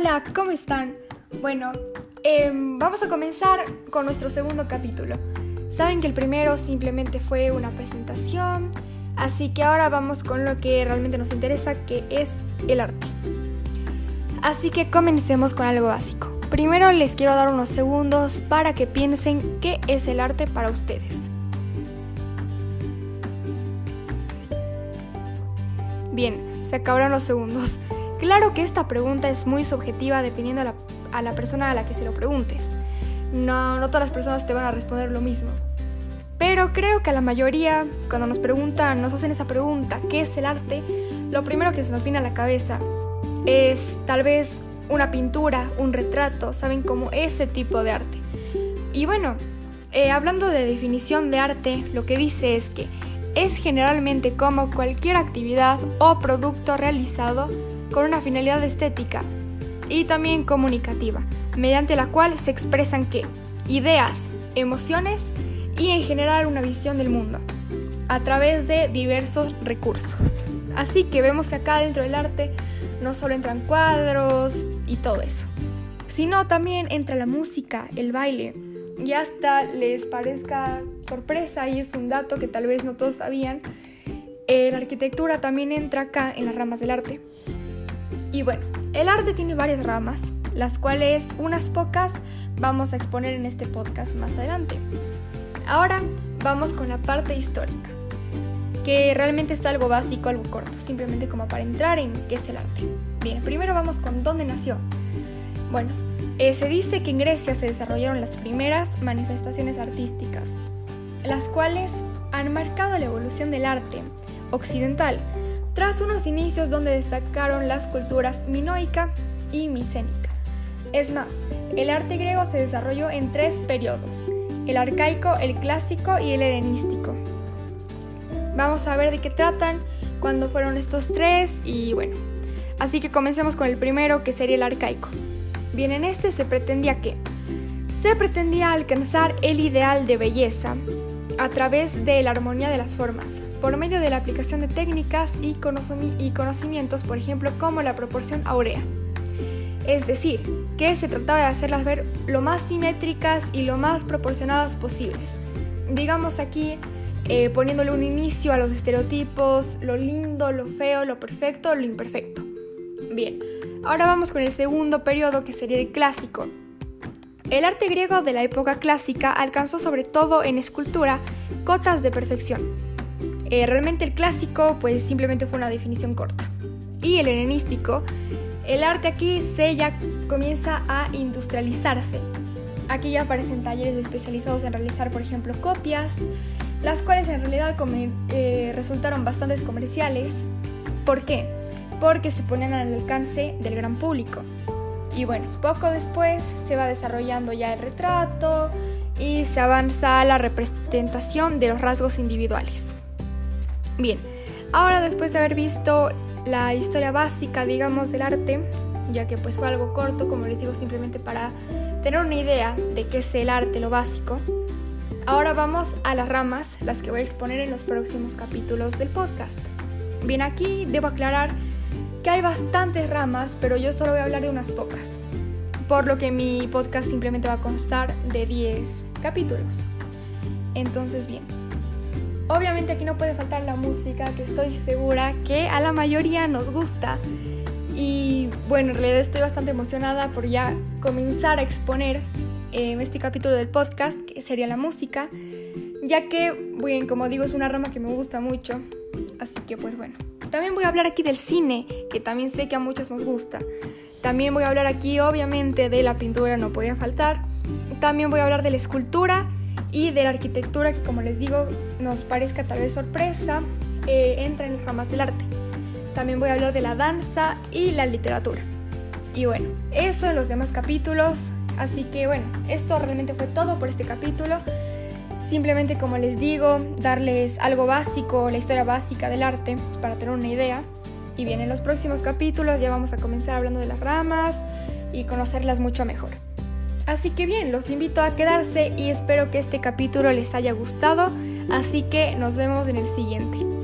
Hola, ¿cómo están? Bueno, em, vamos a comenzar con nuestro segundo capítulo. Saben que el primero simplemente fue una presentación, así que ahora vamos con lo que realmente nos interesa, que es el arte. Así que comencemos con algo básico. Primero les quiero dar unos segundos para que piensen qué es el arte para ustedes. Bien, se acabaron los segundos. Claro que esta pregunta es muy subjetiva dependiendo a la, persona a la que se lo preguntes. No, no todas las personas te van a responder lo mismo. Pero creo que a la mayoría, cuando nos preguntan, nos hacen esa pregunta, ¿qué es el arte? Lo primero que se nos viene a la cabeza es tal vez una pintura, un retrato, ¿saben? Como ese tipo de arte. Y bueno, eh, hablando de definición de arte, lo que dice es que es generalmente como cualquier actividad o producto realizado con una finalidad estética y también comunicativa, mediante la cual se expresan qué? Ideas, emociones y en general una visión del mundo, a través de diversos recursos. Así que vemos que acá dentro del arte no solo entran cuadros y todo eso, sino también entra la música, el baile, y hasta les parezca sorpresa y es un dato que tal vez no todos sabían, eh, la arquitectura también entra acá en las ramas del arte. Y bueno, el arte tiene varias ramas, las cuales unas pocas vamos a exponer en este podcast más adelante. Ahora vamos con la parte histórica, que realmente está algo básico, algo corto, simplemente como para entrar en qué es el arte. Bien, primero vamos con dónde nació. Bueno, eh, se dice que en Grecia se desarrollaron las primeras manifestaciones artísticas, las cuales han marcado la evolución del arte occidental, tras unos inicios donde destacaron las culturas minoica y micénica. Es más, el arte griego se desarrolló en tres periodos, el arcaico, el clásico y el helenístico. Vamos a ver de qué tratan, cuándo fueron estos tres y bueno. Así que comencemos con el primero que sería el arcaico. Bien, en este se pretendía que se pretendía alcanzar el ideal de belleza a través de la armonía de las formas, por medio de la aplicación de técnicas y, conocimientos, por ejemplo, como la proporción áurea. Es decir, que se trataba de hacerlas ver lo más simétricas y lo más proporcionadas posibles. Digamos aquí, eh, poniéndole un inicio a los estereotipos, lo lindo, lo feo, lo perfecto, lo imperfecto. Bien, Ahora vamos con el segundo periodo que sería el clásico. El arte griego de la época clásica alcanzó sobre todo en escultura cotas de perfección. Eh, realmente el clásico pues simplemente fue una definición corta. Y el helenístico, el arte aquí se ya comienza a industrializarse. Aquí ya aparecen talleres especializados en realizar por ejemplo copias, las cuales en realidad eh, resultaron bastante comerciales. ¿Por qué? porque se ponen al alcance del gran público. Y bueno, poco después se va desarrollando ya el retrato y se avanza a la representación de los rasgos individuales. Bien, ahora después de haber visto la historia básica, digamos, del arte, ya que pues fue algo corto, como les digo, simplemente para tener una idea de qué es el arte, lo básico, ahora vamos a las ramas, las que voy a exponer en los próximos capítulos del podcast. Bien, aquí debo aclarar que hay bastantes ramas, pero yo solo voy a hablar de unas pocas, por lo que mi podcast simplemente va a constar de 10 capítulos. Entonces, bien. Obviamente aquí no puede faltar la música, que estoy segura que a la mayoría nos gusta. Y bueno, en realidad estoy bastante emocionada por ya comenzar a exponer eh, este capítulo del podcast, que sería la música, ya que, bien, como digo, es una rama que me gusta mucho. Así que pues bueno. También voy a hablar aquí del cine, que también sé que a muchos nos gusta. También voy a hablar aquí obviamente de la pintura, no podía faltar. También voy a hablar de la escultura y de la arquitectura, que como les digo, nos parezca tal vez sorpresa, eh, entra en ramas del arte. También voy a hablar de la danza y la literatura. Y bueno, eso en los demás capítulos. Así que bueno, esto realmente fue todo por este capítulo. Simplemente como les digo, darles algo básico, la historia básica del arte para tener una idea. Y bien, en los próximos capítulos ya vamos a comenzar hablando de las ramas y conocerlas mucho mejor. Así que bien, los invito a quedarse y espero que este capítulo les haya gustado. Así que nos vemos en el siguiente.